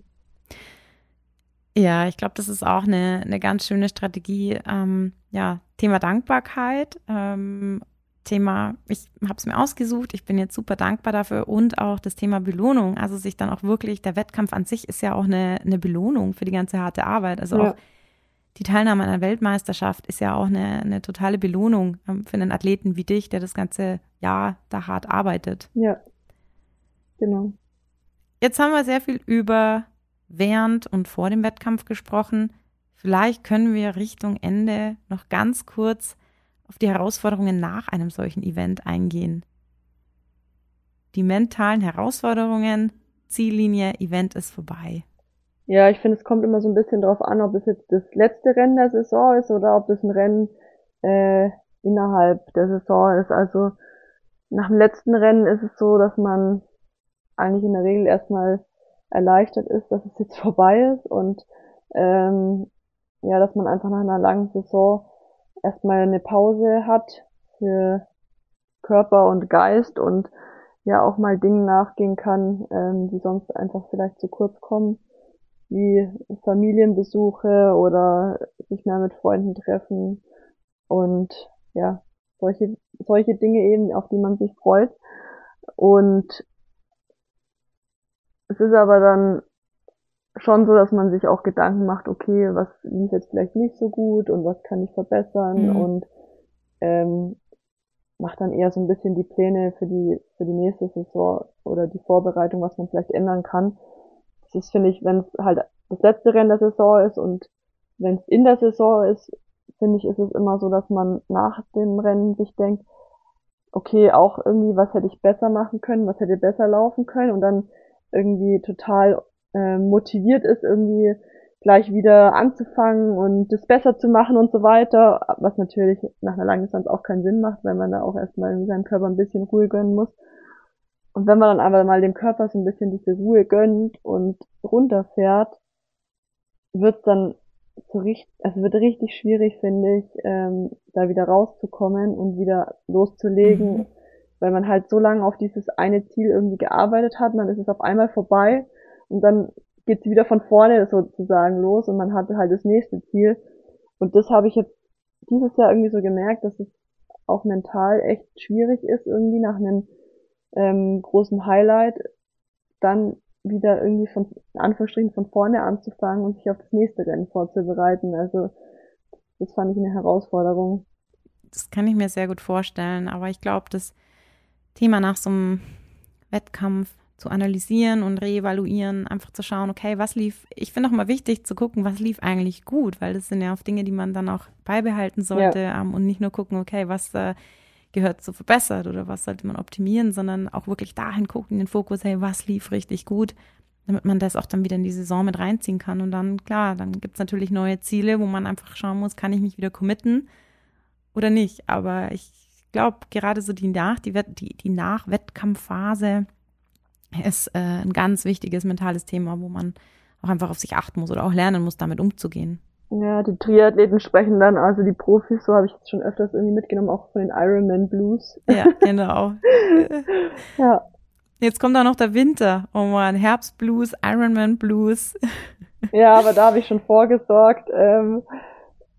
Ja, ich glaube, das ist auch eine, eine ganz schöne Strategie. Ähm, ja, Thema Dankbarkeit, ähm, Thema, ich habe es mir ausgesucht, ich bin jetzt super dankbar dafür und auch das Thema Belohnung. Also sich dann auch wirklich, der Wettkampf an sich ist ja auch eine, eine Belohnung für die ganze harte Arbeit. Also ja. auch die Teilnahme an einer Weltmeisterschaft ist ja auch eine, eine totale Belohnung ähm, für einen Athleten wie dich, der das ganze Jahr da hart arbeitet. Ja, genau. Jetzt haben wir sehr viel über während und vor dem Wettkampf gesprochen. Vielleicht können wir Richtung Ende noch ganz kurz auf die Herausforderungen nach einem solchen Event eingehen. Die mentalen Herausforderungen, Ziellinie, Event ist vorbei. Ja, ich finde, es kommt immer so ein bisschen drauf an, ob es jetzt das letzte Rennen der Saison ist oder ob es ein Rennen äh, innerhalb der Saison ist. Also nach dem letzten Rennen ist es so, dass man eigentlich in der Regel erstmal erleichtert ist, dass es jetzt [laughs] vorbei ist und ähm, ja, dass man einfach nach einer langen Saison erstmal eine Pause hat für Körper und Geist und ja auch mal Dingen nachgehen kann, ähm, die sonst einfach vielleicht zu kurz kommen wie Familienbesuche oder sich mehr mit Freunden treffen und ja, solche, solche Dinge eben, auf die man sich freut. Und es ist aber dann schon so, dass man sich auch Gedanken macht, okay, was lief jetzt vielleicht nicht so gut und was kann ich verbessern mhm. und ähm, macht dann eher so ein bisschen die Pläne für die für die nächste Saison oder die Vorbereitung, was man vielleicht ändern kann das finde ich, wenn es halt das letzte Rennen der Saison ist und wenn es in der Saison ist, finde ich, ist es immer so, dass man nach dem Rennen sich denkt, okay, auch irgendwie, was hätte ich besser machen können, was hätte besser laufen können und dann irgendwie total äh, motiviert ist, irgendwie gleich wieder anzufangen und das besser zu machen und so weiter, was natürlich nach einer langen Distanz auch keinen Sinn macht, weil man da auch erstmal seinem Körper ein bisschen Ruhe gönnen muss. Und wenn man dann aber mal dem Körper so ein bisschen diese Ruhe gönnt und runterfährt, wird dann so richtig, also wird richtig schwierig, finde ich, ähm, da wieder rauszukommen und wieder loszulegen, mhm. weil man halt so lange auf dieses eine Ziel irgendwie gearbeitet hat, und dann ist es auf einmal vorbei und dann geht es wieder von vorne sozusagen los und man hatte halt das nächste Ziel. Und das habe ich jetzt dieses Jahr irgendwie so gemerkt, dass es auch mental echt schwierig ist, irgendwie nach einem ähm, großen Highlight, dann wieder irgendwie von Anführungsstrichen von vorne anzufangen und sich auf das nächste Rennen vorzubereiten. Also das fand ich eine Herausforderung. das kann ich mir sehr gut vorstellen. Aber ich glaube, das Thema nach so einem Wettkampf zu analysieren und reevaluieren, einfach zu schauen, okay, was lief, ich finde auch mal wichtig zu gucken, was lief eigentlich gut, weil das sind ja auch Dinge, die man dann auch beibehalten sollte ja. um, ähm, und nicht nur gucken, okay, was äh, gehört so verbessert oder was sollte man optimieren, sondern auch wirklich dahin gucken, den Fokus, hey, was lief richtig gut, damit man das auch dann wieder in die Saison mit reinziehen kann. Und dann, klar, dann gibt es natürlich neue Ziele, wo man einfach schauen muss, kann ich mich wieder committen oder nicht. Aber ich glaube, gerade so die Nach, die, die, die Nach-Wettkampfphase, ist äh, ein ganz wichtiges mentales Thema, wo man auch einfach auf sich achten muss oder auch lernen muss, damit umzugehen. Ja, die Triathleten sprechen dann, also die Profis, so habe ich jetzt schon öfters irgendwie mitgenommen, auch von den Ironman Blues. Ja, genau. [laughs] ja. Jetzt kommt auch noch der Winter. Oh man, Herbstblues, Ironman Blues. [laughs] ja, aber da habe ich schon vorgesorgt ähm,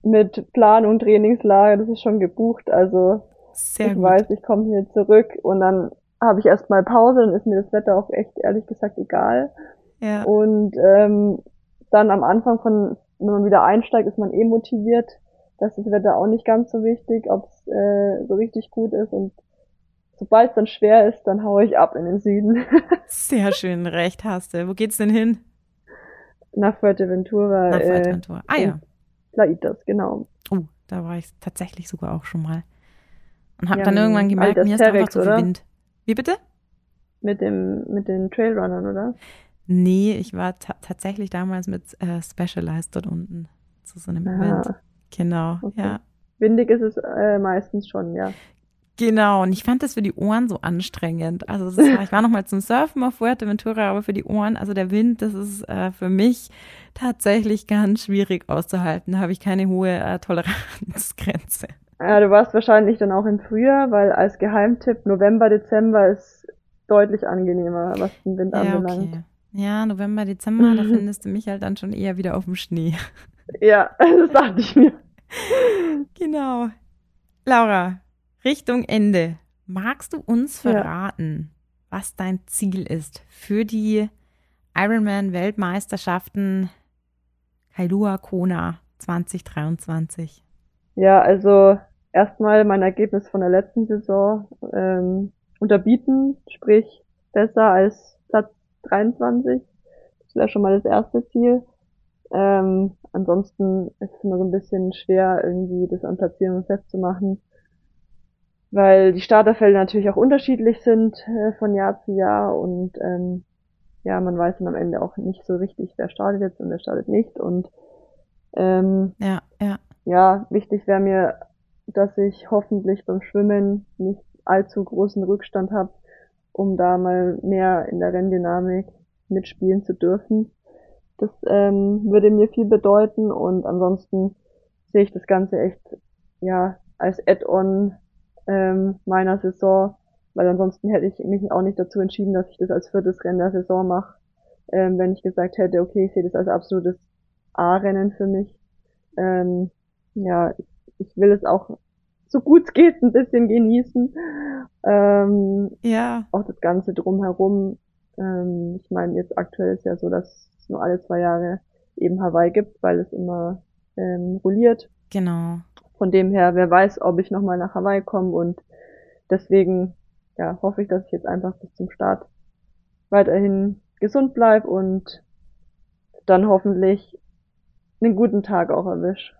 mit Plan und Trainingslager. Das ist schon gebucht. Also Sehr ich gut. weiß, ich komme hier zurück und dann habe ich erstmal Pause, dann ist mir das Wetter auch echt ehrlich gesagt egal. Ja. Und ähm, dann am Anfang von, wenn man wieder einsteigt, ist man eh motiviert. Das ist Wetter auch nicht ganz so wichtig, ob es äh, so richtig gut ist. Und sobald es dann schwer ist, dann haue ich ab in den Süden. [laughs] Sehr schön, recht hast du. Wo geht's denn hin? Nach Fuerteventura. Nach Fuerteventura. Äh, ah ja. Plaitas, genau. Oh, da war ich tatsächlich sogar auch schon mal. Und habe ja, dann irgendwann gemerkt, mir ist einfach zu viel Wind. Wie bitte? Mit dem, mit den Trailrunnern, oder? Nee, ich war tatsächlich damals mit äh, Specialized dort unten zu so einem Aha. Event. Genau, okay. ja. Windig ist es äh, meistens schon, ja. Genau, und ich fand das für die Ohren so anstrengend. Also war, ich war noch mal zum Surfen auf Fuerteventura, aber für die Ohren, also der Wind, das ist äh, für mich tatsächlich ganz schwierig auszuhalten. Da habe ich keine hohe äh, Toleranzgrenze. Ja, du warst wahrscheinlich dann auch im Frühjahr, weil als Geheimtipp November, Dezember ist deutlich angenehmer, was den Wind ja, anbelangt. Okay. Ja, November, Dezember, da findest du mich halt dann schon eher wieder auf dem Schnee. [laughs] Ja, [laughs] das dachte ich mir. [laughs] Genau. Laura, Richtung Ende. Magst du uns verraten, ja. was dein Ziel ist für die Ironman-Weltmeisterschaften Kailua Kona 2023? Ja, also erstmal mein Ergebnis von der letzten Saison ähm, unterbieten, sprich besser als 23. Das wäre schon mal das erste Ziel. Ähm, ansonsten ist es immer so ein bisschen schwer, irgendwie das an Platzierungen festzumachen, weil die Starterfelder natürlich auch unterschiedlich sind äh, von Jahr zu Jahr und ähm, ja, man weiß dann am Ende auch nicht so richtig, wer startet jetzt und wer startet nicht und ähm, ja, ja ja, wichtig wäre mir, dass ich hoffentlich beim Schwimmen nicht allzu großen Rückstand habe, um da mal mehr in der Renndynamik mitspielen zu dürfen. Das ähm, würde mir viel bedeuten und ansonsten sehe ich das Ganze echt ja als Add-on ähm, meiner Saison, weil ansonsten hätte ich mich auch nicht dazu entschieden, dass ich das als viertes Rennen der Saison mache, ähm, wenn ich gesagt hätte, okay, ich sehe das als absolutes A-Rennen für mich. Ähm, ja, ich, ich will es auch so gut es geht ein bisschen genießen. Ähm, ja. Auch das Ganze drumherum. Ähm, ich meine, jetzt aktuell ist ja so, dass es nur alle zwei Jahre eben Hawaii gibt, weil es immer ähm, rolliert. Genau. Von dem her, wer weiß, ob ich nochmal nach Hawaii komme und deswegen ja, hoffe ich, dass ich jetzt einfach bis zum Start weiterhin gesund bleib und dann hoffentlich einen guten Tag auch erwisch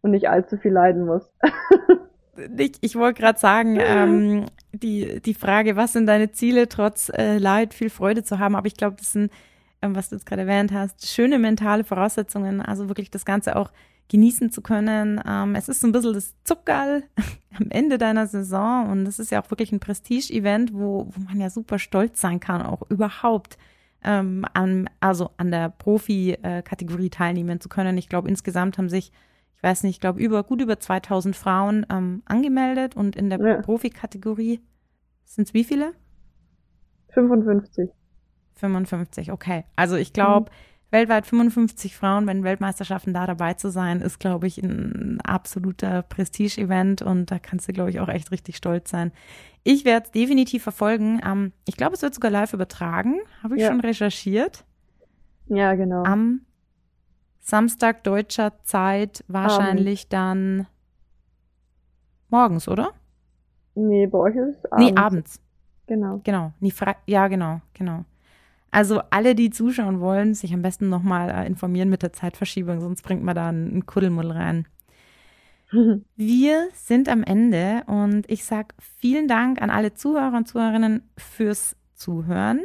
und nicht allzu viel leiden muss. [laughs] ich, ich wollte gerade sagen, ähm, die, die Frage, was sind deine Ziele, trotz äh, Leid viel Freude zu haben, aber ich glaube, das sind, ähm, was du jetzt gerade erwähnt hast, schöne mentale Voraussetzungen, also wirklich das Ganze auch genießen zu können. Ähm, es ist so ein bisschen das Zuckerl [laughs] am Ende deiner Saison und es ist ja auch wirklich ein Prestige-Event, wo, wo man ja super stolz sein kann, auch überhaupt ähm, an, also an der Profi-Kategorie teilnehmen zu können. Ich glaube, insgesamt haben sich ich weiß nicht, ich glaube, über, gut über 2000 Frauen ähm, angemeldet und in der ja. Profikategorie sind es wie viele? 55. 55, okay. Also ich glaube, mhm. weltweit 55 Frauen bei den Weltmeisterschaften da dabei zu sein, ist, glaube ich, ein absoluter Prestige-Event und da kannst du, glaube ich, auch echt richtig stolz sein. Ich werde es definitiv verfolgen. Ähm, ich glaube, es wird sogar live übertragen. Habe ich ja. schon recherchiert. Ja, genau. Am Samstag deutscher Zeit wahrscheinlich um. dann morgens, oder? Nee, bei euch ist es abends. Nee, abends. Genau. Genau. Nee, ja, genau, genau. Also alle, die zuschauen wollen, sich am besten nochmal äh, informieren mit der Zeitverschiebung, sonst bringt man da einen Kuddelmuddel rein. [laughs] Wir sind am Ende und ich sage vielen Dank an alle Zuhörer und Zuhörerinnen fürs Zuhören.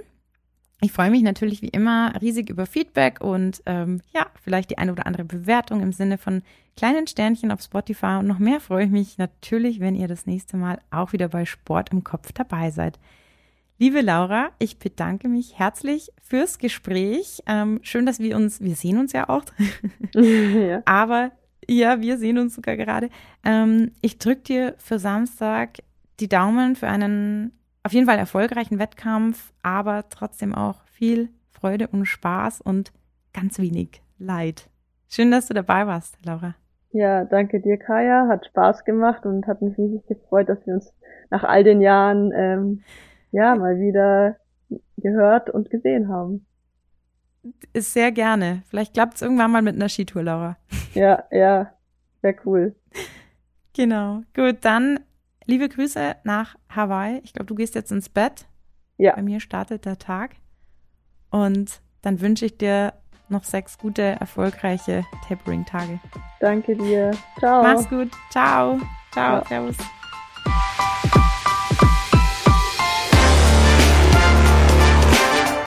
Ich freue mich natürlich wie immer riesig über Feedback und ähm, ja, vielleicht die eine oder andere Bewertung im Sinne von kleinen Sternchen auf Spotify. Und noch mehr freue ich mich natürlich, wenn ihr das nächste Mal auch wieder bei Sport im Kopf dabei seid. Liebe Laura, ich bedanke mich herzlich fürs Gespräch. Ähm, schön, dass wir uns, wir sehen uns ja auch, [laughs] ja. aber ja, wir sehen uns sogar gerade. Ähm, ich drücke dir für Samstag die Daumen für einen auf jeden Fall erfolgreichen Wettkampf, aber trotzdem auch viel Freude und Spaß und ganz wenig Leid. Schön, dass du dabei warst, Laura. Ja, danke dir, Kaya. Hat Spaß gemacht und hat mich riesig gefreut, dass wir uns nach all den Jahren ähm, ja mal wieder gehört und gesehen haben. Ist sehr gerne. Vielleicht klappt es irgendwann mal mit einer Skitour, Laura. Ja, ja, sehr cool. Genau. Gut, dann Liebe Grüße nach Hawaii. Ich glaube, du gehst jetzt ins Bett. Ja. Bei mir startet der Tag. Und dann wünsche ich dir noch sechs gute, erfolgreiche Tapering-Tage. Danke dir. Ciao. Mach's gut. Ciao. Ciao. Ja. Servus.